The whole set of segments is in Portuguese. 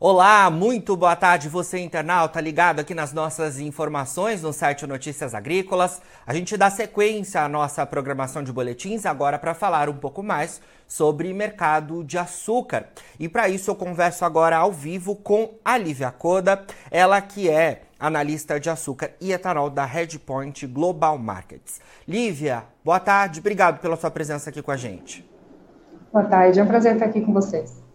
Olá, muito boa tarde, você internauta ligado aqui nas nossas informações no site Notícias Agrícolas. A gente dá sequência à nossa programação de boletins agora para falar um pouco mais sobre mercado de açúcar. E para isso eu converso agora ao vivo com a Lívia Coda, ela que é analista de açúcar e etanol da Redpoint Global Markets. Lívia, boa tarde, obrigado pela sua presença aqui com a gente. Boa tarde, é um prazer estar aqui com vocês.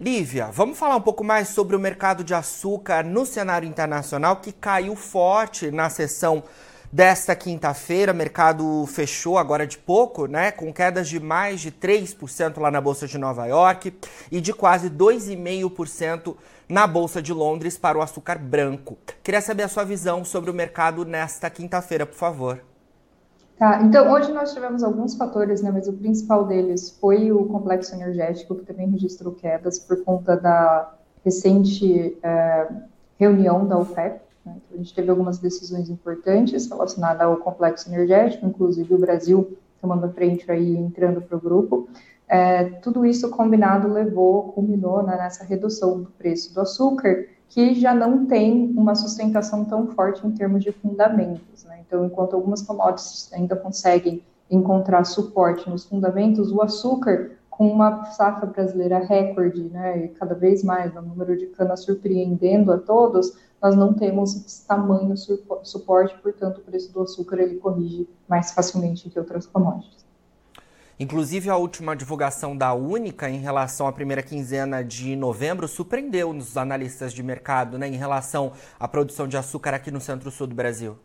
Lívia, vamos falar um pouco mais sobre o mercado de açúcar no cenário internacional que caiu forte na sessão desta quinta-feira. Mercado fechou agora de pouco, né, com quedas de mais de 3% lá na bolsa de Nova York e de quase 2,5% na bolsa de Londres para o açúcar branco. Queria saber a sua visão sobre o mercado nesta quinta-feira, por favor. Tá, então hoje nós tivemos alguns fatores, né, mas o principal deles foi o complexo energético, que também registrou quedas por conta da recente é, reunião da OPEP. Né, então, a gente teve algumas decisões importantes relacionadas ao complexo energético, inclusive o Brasil tomando a frente aí, entrando para o grupo. É, tudo isso combinado levou, culminou né, nessa redução do preço do açúcar, que já não tem uma sustentação tão forte em termos de fundamentos. Né? Então, enquanto algumas commodities ainda conseguem encontrar suporte nos fundamentos, o açúcar, com uma safra brasileira recorde, né, e cada vez mais o número de canas surpreendendo a todos, nós não temos esse tamanho suporte, portanto, o preço do açúcar ele corrige mais facilmente que outras commodities. Inclusive, a última divulgação da Única em relação à primeira quinzena de novembro surpreendeu nos analistas de mercado né, em relação à produção de açúcar aqui no centro-sul do Brasil.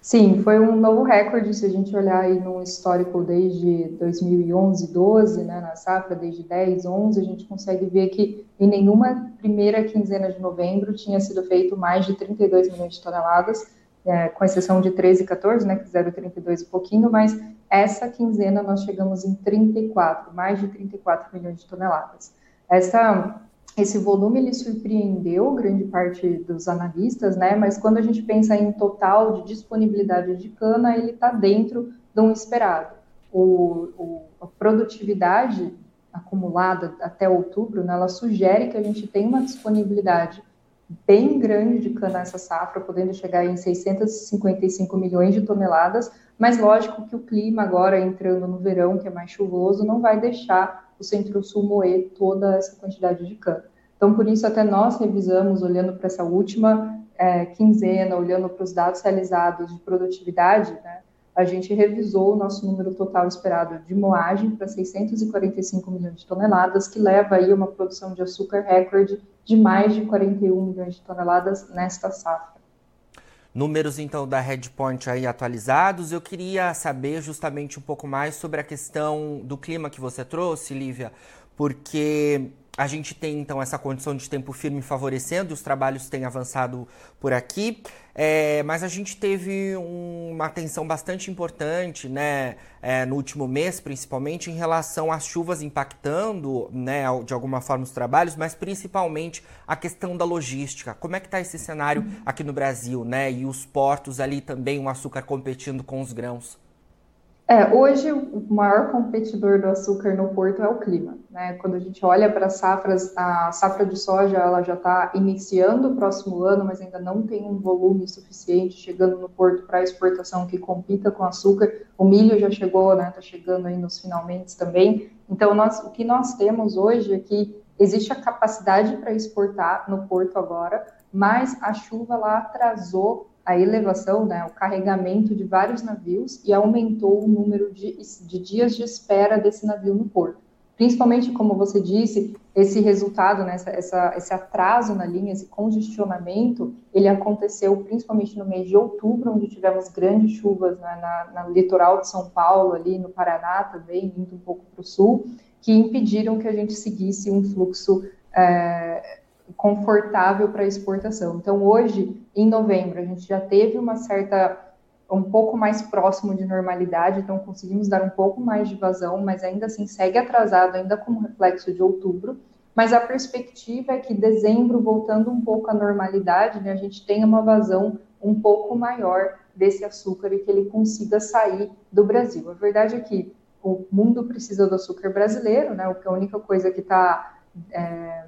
Sim, foi um novo recorde, se a gente olhar aí no histórico desde 2011, 12, né, na safra, desde 10, 11, a gente consegue ver que em nenhuma primeira quinzena de novembro tinha sido feito mais de 32 milhões de toneladas, é, com exceção de 13 e 14, né, que fizeram 32 e pouquinho, mas essa quinzena nós chegamos em 34, mais de 34 milhões de toneladas. Essa, esse volume ele surpreendeu grande parte dos analistas, né, mas quando a gente pensa em total de disponibilidade de cana, ele está dentro de um esperado. O, o, a produtividade acumulada até outubro, né, ela sugere que a gente tem uma disponibilidade bem grande de cana essa safra, podendo chegar em 655 milhões de toneladas, mas lógico que o clima agora entrando no verão, que é mais chuvoso, não vai deixar o Centro-Sul moer toda essa quantidade de cana. Então, por isso, até nós revisamos, olhando para essa última é, quinzena, olhando para os dados realizados de produtividade, né, a gente revisou o nosso número total esperado de moagem para 645 milhões de toneladas, que leva aí uma produção de açúcar recorde de mais de 41 milhões de toneladas nesta safra. Números então da Redpoint aí atualizados. Eu queria saber justamente um pouco mais sobre a questão do clima que você trouxe, Lívia, porque a gente tem então essa condição de tempo firme favorecendo, os trabalhos têm avançado por aqui, é, mas a gente teve um, uma atenção bastante importante né, é, no último mês, principalmente em relação às chuvas impactando né, de alguma forma os trabalhos, mas principalmente a questão da logística. Como é que está esse cenário aqui no Brasil, né? E os portos ali também, o açúcar competindo com os grãos. É, hoje o maior competidor do açúcar no porto é o clima. Né? Quando a gente olha para as safras, a safra de soja ela já está iniciando o próximo ano, mas ainda não tem um volume suficiente chegando no porto para exportação que compita com açúcar. O milho já chegou, né? Está chegando aí nos finalmente também. Então, nós, o que nós temos hoje é que existe a capacidade para exportar no porto agora, mas a chuva lá atrasou a elevação, né, o carregamento de vários navios e aumentou o número de, de dias de espera desse navio no porto. Principalmente, como você disse, esse resultado, né, essa, essa, esse atraso na linha, esse congestionamento, ele aconteceu principalmente no mês de outubro, onde tivemos grandes chuvas né, na, na litoral de São Paulo, ali no Paraná também, indo um pouco para o sul, que impediram que a gente seguisse um fluxo é, confortável para exportação. Então, hoje, em novembro, a gente já teve uma certa, um pouco mais próximo de normalidade, então conseguimos dar um pouco mais de vazão, mas ainda assim segue atrasado, ainda como reflexo de outubro. Mas a perspectiva é que dezembro, voltando um pouco à normalidade, né, a gente tenha uma vazão um pouco maior desse açúcar e que ele consiga sair do Brasil. A verdade é que o mundo precisa do açúcar brasileiro, né? O que é a única coisa que está é,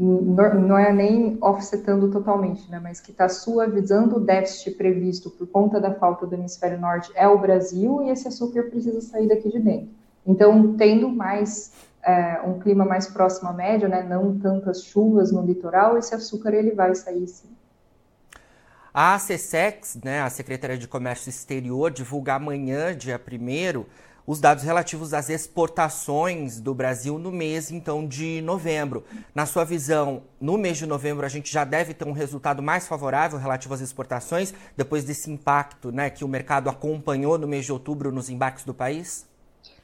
não é nem offsetando totalmente, né, mas que está suavizando o déficit previsto por conta da falta do hemisfério norte é o Brasil e esse açúcar precisa sair daqui de dentro. Então, tendo mais é, um clima mais próximo à média, né, não tantas chuvas no litoral, esse açúcar ele vai sair sim. A CSEX, né, a Secretaria de Comércio Exterior, divulga amanhã, dia 1 os dados relativos às exportações do Brasil no mês, então, de novembro. Na sua visão, no mês de novembro, a gente já deve ter um resultado mais favorável relativo às exportações, depois desse impacto né, que o mercado acompanhou no mês de outubro nos embarques do país?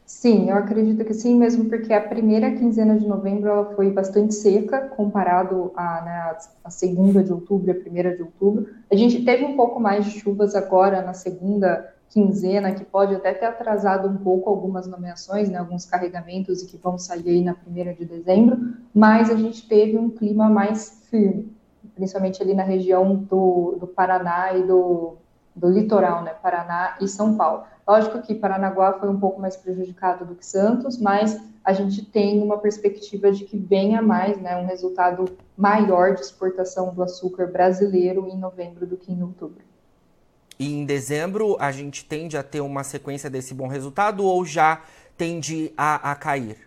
Sim, eu acredito que sim, mesmo porque a primeira quinzena de novembro ela foi bastante seca comparado à né, a segunda de outubro e a primeira de outubro. A gente teve um pouco mais de chuvas agora na segunda quinzena, que pode até ter atrasado um pouco algumas nomeações, né, alguns carregamentos e que vão sair aí na primeira de dezembro, mas a gente teve um clima mais firme, principalmente ali na região do, do Paraná e do, do litoral, né, Paraná e São Paulo. Lógico que Paranaguá foi um pouco mais prejudicado do que Santos, mas a gente tem uma perspectiva de que venha mais, né, um resultado maior de exportação do açúcar brasileiro em novembro do que em outubro. E em dezembro a gente tende a ter uma sequência desse bom resultado ou já tende a, a cair?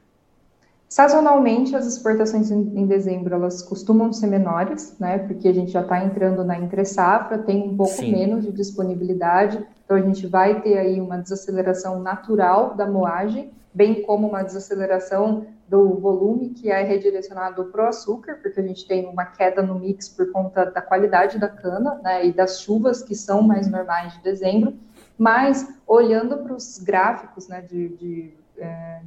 Sazonalmente, as exportações em, dezembro elas costumam ser menores, né? Porque a gente já está entrando na entre safra, tem um pouco Sim. menos de disponibilidade, então a gente vai ter aí uma desaceleração natural da moagem, bem como uma desaceleração do volume que é redirecionado para o açúcar, porque a gente tem uma queda no mix por conta da qualidade da cana né, e das chuvas que são mais normais de dezembro. Mas olhando para os gráficos né, de, de é,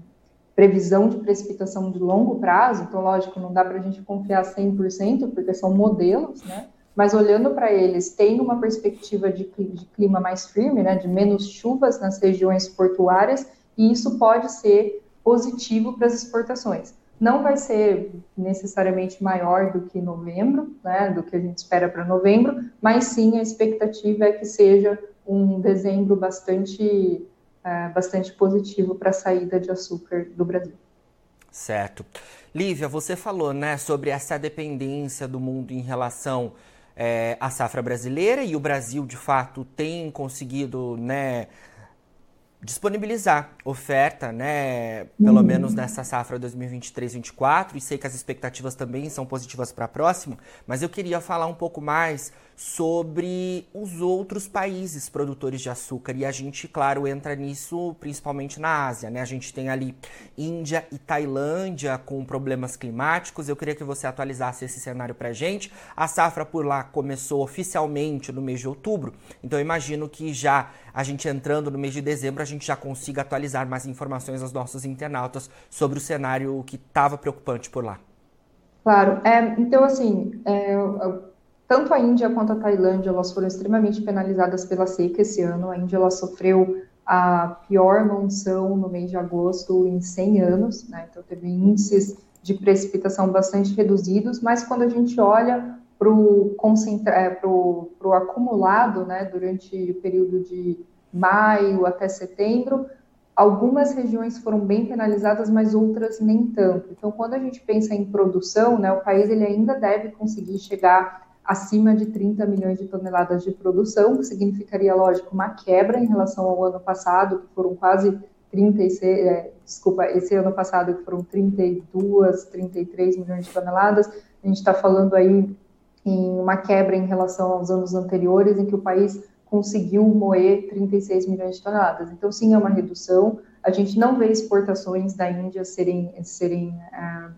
previsão de precipitação de longo prazo, então, lógico, não dá para a gente confiar 100%, porque são modelos, né? Mas olhando para eles, tem uma perspectiva de, de clima mais firme, né, de menos chuvas nas regiões portuárias, e isso pode ser positivo para as exportações. Não vai ser necessariamente maior do que novembro, né, do que a gente espera para novembro, mas sim a expectativa é que seja um dezembro bastante, é, bastante positivo para a saída de açúcar do Brasil. Certo. Lívia, você falou né, sobre essa dependência do mundo em relação é, à safra brasileira e o Brasil, de fato, tem conseguido né, disponibilizar oferta, né, pelo uhum. menos nessa safra 2023-24, e sei que as expectativas também são positivas para a próxima, mas eu queria falar um pouco mais sobre os outros países produtores de açúcar. E a gente, claro, entra nisso principalmente na Ásia. Né? A gente tem ali Índia e Tailândia com problemas climáticos. Eu queria que você atualizasse esse cenário para a gente. A safra por lá começou oficialmente no mês de outubro, então eu imagino que já a gente entrando no mês de dezembro, gente já consiga atualizar mais informações aos nossos internautas sobre o cenário que estava preocupante por lá. Claro, é, então assim, é, tanto a Índia quanto a Tailândia, elas foram extremamente penalizadas pela seca esse ano. A Índia ela sofreu a pior monção no mês de agosto em 100 anos, né? Então teve índices de precipitação bastante reduzidos, mas quando a gente olha para o é, acumulado, né, durante o período de maio até setembro, algumas regiões foram bem penalizadas, mas outras nem tanto. Então, quando a gente pensa em produção, né, o país ele ainda deve conseguir chegar acima de 30 milhões de toneladas de produção, que significaria, lógico, uma quebra em relação ao ano passado, que foram quase 36, é, desculpa, esse ano passado que foram 32, 33 milhões de toneladas, a gente está falando aí em uma quebra em relação aos anos anteriores, em que o país conseguiu moer 36 milhões de toneladas. Então, sim, é uma redução. A gente não vê exportações da Índia serem, serem ah,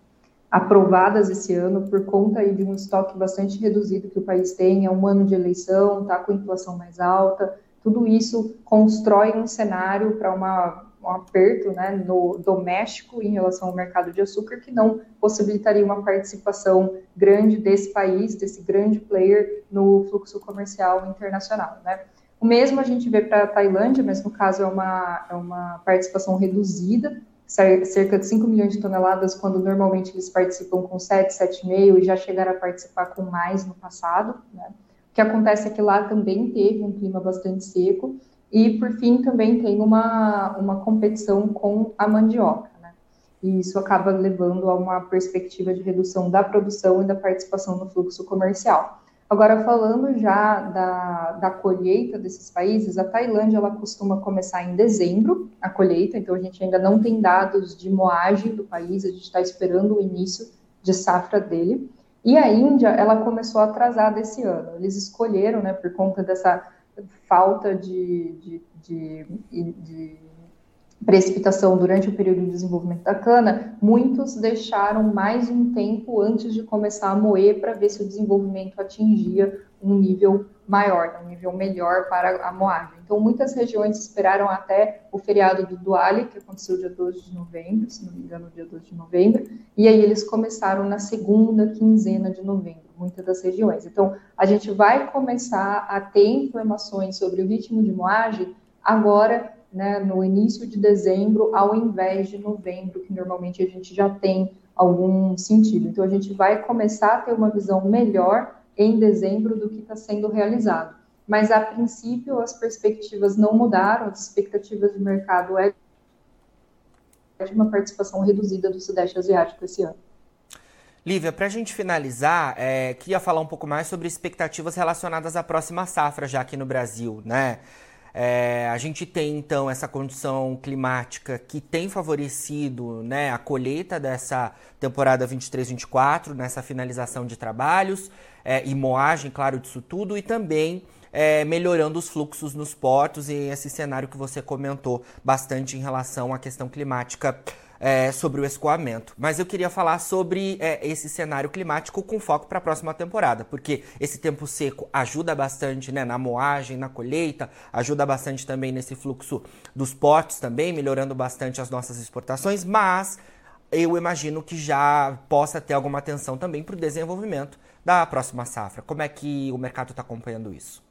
aprovadas esse ano por conta aí de um estoque bastante reduzido que o país tem. É um ano de eleição, está com inflação mais alta. Tudo isso constrói um cenário para uma um aperto né, no doméstico em relação ao mercado de açúcar que não possibilitaria uma participação grande desse país, desse grande player no fluxo comercial internacional. Né? O mesmo a gente vê para a Tailândia, mas no caso é uma, é uma participação reduzida, cerca de 5 milhões de toneladas, quando normalmente eles participam com 7, 7,5 e já chegaram a participar com mais no passado. Né? O que acontece é que lá também teve um clima bastante seco, e, por fim, também tem uma, uma competição com a mandioca. Né? E isso acaba levando a uma perspectiva de redução da produção e da participação no fluxo comercial. Agora, falando já da, da colheita desses países, a Tailândia ela costuma começar em dezembro, a colheita, então a gente ainda não tem dados de moagem do país, a gente está esperando o início de safra dele. E a Índia, ela começou atrasada esse ano. Eles escolheram, né, por conta dessa falta de, de, de, de precipitação durante o período de desenvolvimento da cana, muitos deixaram mais um tempo antes de começar a moer para ver se o desenvolvimento atingia um nível maior, um nível melhor para a moagem. Então, muitas regiões esperaram até o feriado do Duale, que aconteceu dia 12 de novembro, se não me engano, dia 12 de novembro, e aí eles começaram na segunda quinzena de novembro muitas das regiões. Então, a gente vai começar a ter informações sobre o ritmo de moagem agora, né, no início de dezembro, ao invés de novembro, que normalmente a gente já tem algum sentido. Então, a gente vai começar a ter uma visão melhor em dezembro do que está sendo realizado. Mas, a princípio, as perspectivas não mudaram, as expectativas de mercado é de uma participação reduzida do Sudeste Asiático esse ano. Lívia, para a gente finalizar, é, queria falar um pouco mais sobre expectativas relacionadas à próxima safra já aqui no Brasil, né? É, a gente tem então essa condição climática que tem favorecido né, a colheita dessa temporada 23-24, nessa finalização de trabalhos é, e moagem, claro, disso tudo, e também é, melhorando os fluxos nos portos e esse cenário que você comentou bastante em relação à questão climática é, sobre o escoamento. Mas eu queria falar sobre é, esse cenário climático com foco para a próxima temporada, porque esse tempo seco ajuda bastante né, na moagem, na colheita, ajuda bastante também nesse fluxo dos portos também, melhorando bastante as nossas exportações, mas eu imagino que já possa ter alguma atenção também para o desenvolvimento da próxima safra. Como é que o mercado está acompanhando isso?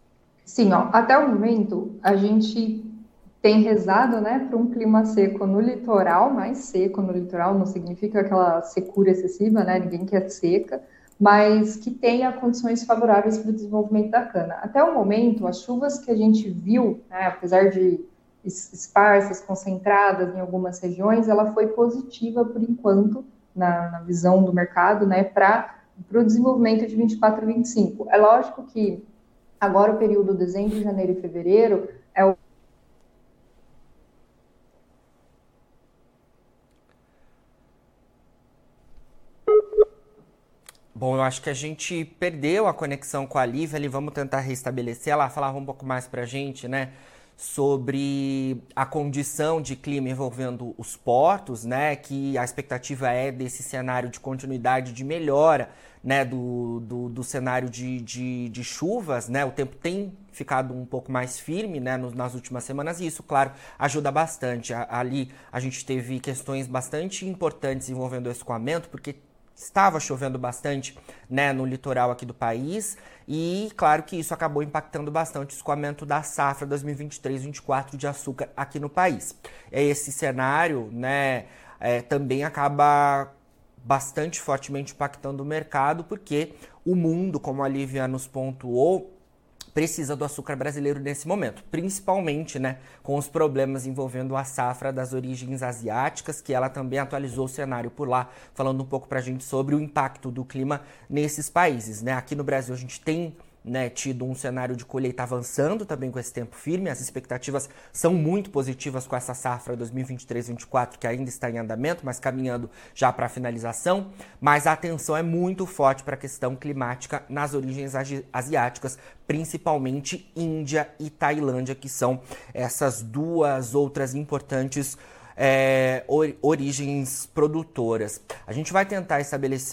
Sim, ó, até o momento a gente tem rezado né, para um clima seco no litoral, mais seco no litoral, não significa aquela secura excessiva, né, ninguém quer seca, mas que tenha condições favoráveis para o desenvolvimento da cana. Até o momento, as chuvas que a gente viu, né, apesar de esparsas, concentradas em algumas regiões, ela foi positiva por enquanto, na, na visão do mercado, né, para o desenvolvimento de 24 e 25. É lógico que agora o período dezembro, janeiro e fevereiro é o Bom, eu acho que a gente perdeu a conexão com a Lívia ali, vamos tentar restabelecer. Ela falava um pouco mais pra gente, né, sobre a condição de clima envolvendo os portos, né, que a expectativa é desse cenário de continuidade de melhora, né, do, do, do cenário de, de, de, chuvas, né, o tempo tem ficado um pouco mais firme, né, nas últimas semanas e isso, claro, ajuda bastante. Ali a gente teve questões bastante importantes envolvendo o escoamento, porque estava chovendo bastante né, no litoral aqui do país e claro que isso acabou impactando bastante o escoamento da safra 2023-24 de açúcar aqui no país. Esse cenário né, é, também acaba bastante fortemente impactando o mercado porque o mundo, como a Lívia nos pontuou, precisa do açúcar brasileiro nesse momento, principalmente, né, com os problemas envolvendo a safra das origens asiáticas, que ela também atualizou o cenário por lá, falando um pouco para a gente sobre o impacto do clima nesses países, né? Aqui no Brasil a gente tem né, tido um cenário de colheita avançando também com esse tempo firme. As expectativas são muito positivas com essa safra 2023-24 que ainda está em andamento, mas caminhando já para a finalização. Mas a atenção é muito forte para a questão climática nas origens asiáticas, principalmente Índia e Tailândia, que são essas duas outras importantes é, or, origens produtoras. A gente vai tentar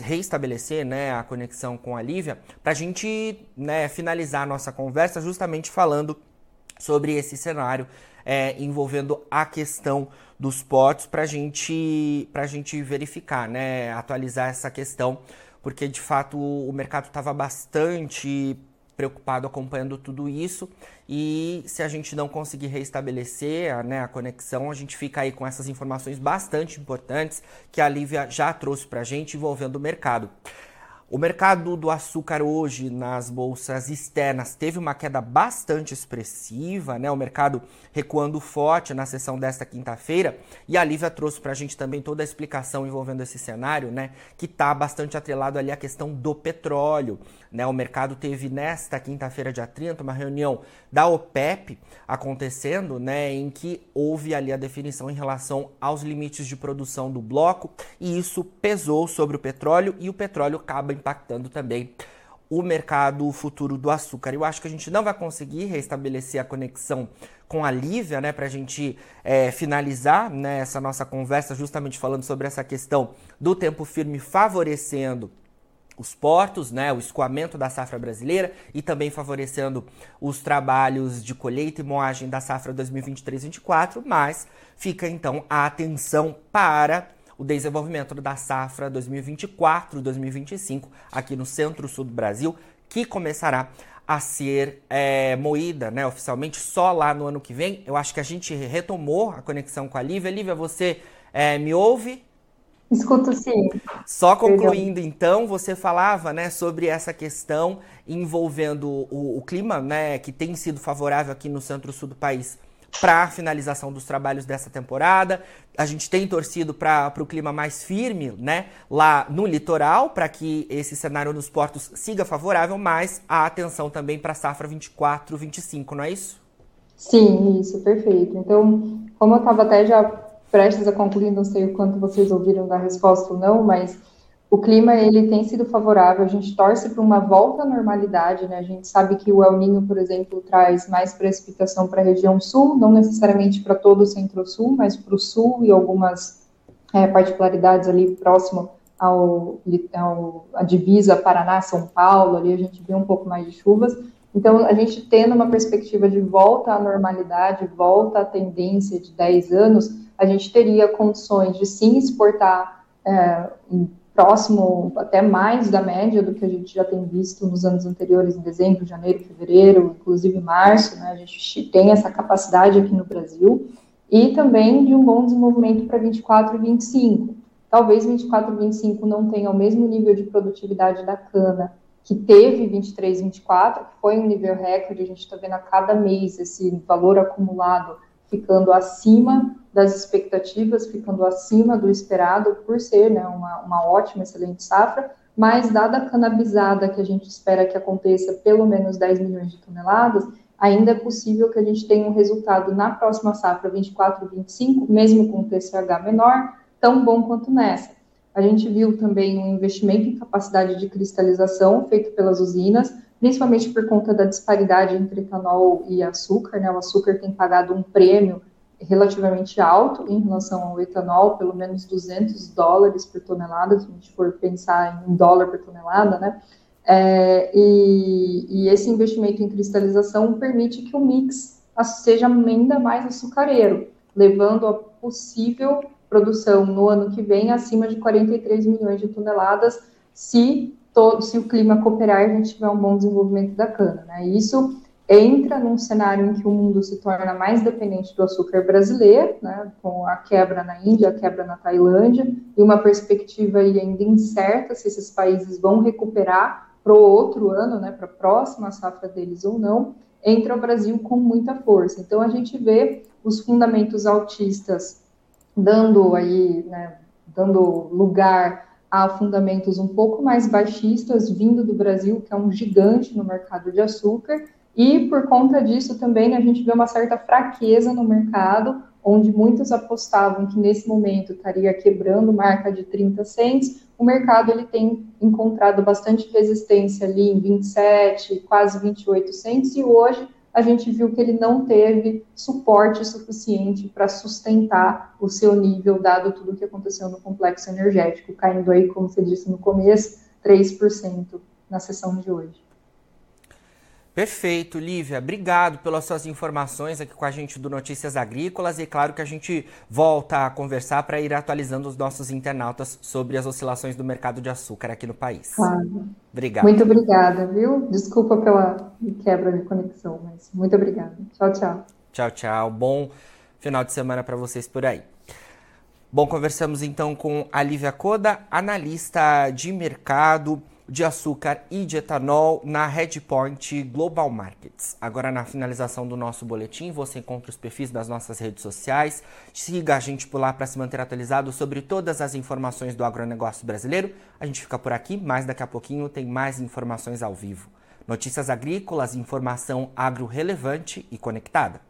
reestabelecer né, a conexão com a Lívia para a gente né, finalizar a nossa conversa justamente falando sobre esse cenário é, envolvendo a questão dos portos para gente, a gente verificar, né, atualizar essa questão, porque de fato o mercado estava bastante preocupado acompanhando tudo isso. E se a gente não conseguir reestabelecer a, né, a conexão, a gente fica aí com essas informações bastante importantes que a Lívia já trouxe para a gente envolvendo o mercado. O mercado do açúcar hoje nas bolsas externas teve uma queda bastante expressiva, né? O mercado recuando forte na sessão desta quinta-feira. E a Lívia trouxe para a gente também toda a explicação envolvendo esse cenário, né? Que está bastante atrelado ali à questão do petróleo. Né? O mercado teve nesta quinta-feira, dia 30, uma reunião da OPEP acontecendo, né, em que houve ali a definição em relação aos limites de produção do bloco, e isso pesou sobre o petróleo e o petróleo acaba impactando também o mercado futuro do açúcar. Eu acho que a gente não vai conseguir restabelecer a conexão com a Lívia, né, para a gente é, finalizar né, essa nossa conversa, justamente falando sobre essa questão do tempo firme favorecendo os portos, né, o escoamento da safra brasileira e também favorecendo os trabalhos de colheita e moagem da safra 2023-24, mas fica então a atenção para o desenvolvimento da safra 2024-2025 aqui no centro-sul do Brasil, que começará a ser é, moída né, oficialmente só lá no ano que vem. Eu acho que a gente retomou a conexão com a Lívia. Lívia, você é, me ouve? Escuto sim. Só concluindo, então, você falava né, sobre essa questão envolvendo o, o clima, né, que tem sido favorável aqui no centro-sul do país para a finalização dos trabalhos dessa temporada. A gente tem torcido para o clima mais firme, né, lá no litoral, para que esse cenário nos portos siga favorável, mas a atenção também para a safra 24-25, não é isso? Sim, isso, perfeito. Então, como eu estava até já prestes a concluir, não sei o quanto vocês ouviram da resposta ou não, mas o clima ele tem sido favorável, a gente torce para uma volta à normalidade, né? A gente sabe que o El Ninho, por exemplo, traz mais precipitação para a região sul, não necessariamente para todo o centro-sul, mas para o sul e algumas é, particularidades ali próximo ao, ao a divisa Paraná-São Paulo, ali a gente vê um pouco mais de chuvas. Então, a gente tendo uma perspectiva de volta à normalidade, volta à tendência de 10 anos, a gente teria condições de sim exportar é, próximo até mais da média do que a gente já tem visto nos anos anteriores, em dezembro, janeiro, fevereiro, inclusive março, né, a gente tem essa capacidade aqui no Brasil, e também de um bom desenvolvimento para 24 e 25. Talvez 24 e 25 não tenha o mesmo nível de produtividade da cana que teve 23 e 24, que foi um nível recorde, a gente está vendo a cada mês esse valor acumulado ficando acima das expectativas, ficando acima do esperado, por ser né, uma, uma ótima, excelente safra, mas dada a canabizada que a gente espera que aconteça pelo menos 10 milhões de toneladas, ainda é possível que a gente tenha um resultado na próxima safra 24 25, mesmo com TCH menor, tão bom quanto nessa. A gente viu também um investimento em capacidade de cristalização feito pelas usinas, principalmente por conta da disparidade entre etanol e açúcar. Né? O açúcar tem pagado um prêmio relativamente alto em relação ao etanol, pelo menos 200 dólares por tonelada, se a gente for pensar em dólar por tonelada, né? É, e, e, esse investimento em cristalização permite que o mix seja ainda mais açucareiro, levando a possível produção no ano que vem acima de 43 milhões de toneladas, se todo, se o clima cooperar a gente tiver um bom desenvolvimento da cana. Né? Isso entra num cenário em que o mundo se torna mais dependente do açúcar brasileiro, né, com a quebra na Índia, a quebra na Tailândia, e uma perspectiva ainda incerta se esses países vão recuperar para o outro ano, né, para a próxima safra deles ou não, entra o Brasil com muita força. Então a gente vê os fundamentos altistas dando aí, né, dando lugar a fundamentos um pouco mais baixistas vindo do Brasil, que é um gigante no mercado de açúcar, e por conta disso também a gente vê uma certa fraqueza no mercado, onde muitos apostavam que nesse momento estaria quebrando marca de 30 cents, o mercado ele tem encontrado bastante resistência ali em 27, quase 28 cents, e hoje a gente viu que ele não teve suporte suficiente para sustentar o seu nível, dado tudo o que aconteceu no complexo energético, caindo aí, como você disse no começo, 3% na sessão de hoje. Perfeito, Lívia. Obrigado pelas suas informações aqui com a gente do Notícias Agrícolas. E claro que a gente volta a conversar para ir atualizando os nossos internautas sobre as oscilações do mercado de açúcar aqui no país. Claro. Obrigado. Muito obrigada, viu? Desculpa pela quebra de conexão, mas muito obrigada. Tchau, tchau. Tchau, tchau. Bom final de semana para vocês por aí. Bom, conversamos então com a Lívia Coda, analista de mercado de açúcar e de etanol na Redpoint Global Markets. Agora, na finalização do nosso boletim, você encontra os perfis das nossas redes sociais. Siga a gente por lá para se manter atualizado sobre todas as informações do agronegócio brasileiro. A gente fica por aqui, mas daqui a pouquinho tem mais informações ao vivo. Notícias agrícolas, informação agro relevante e conectada.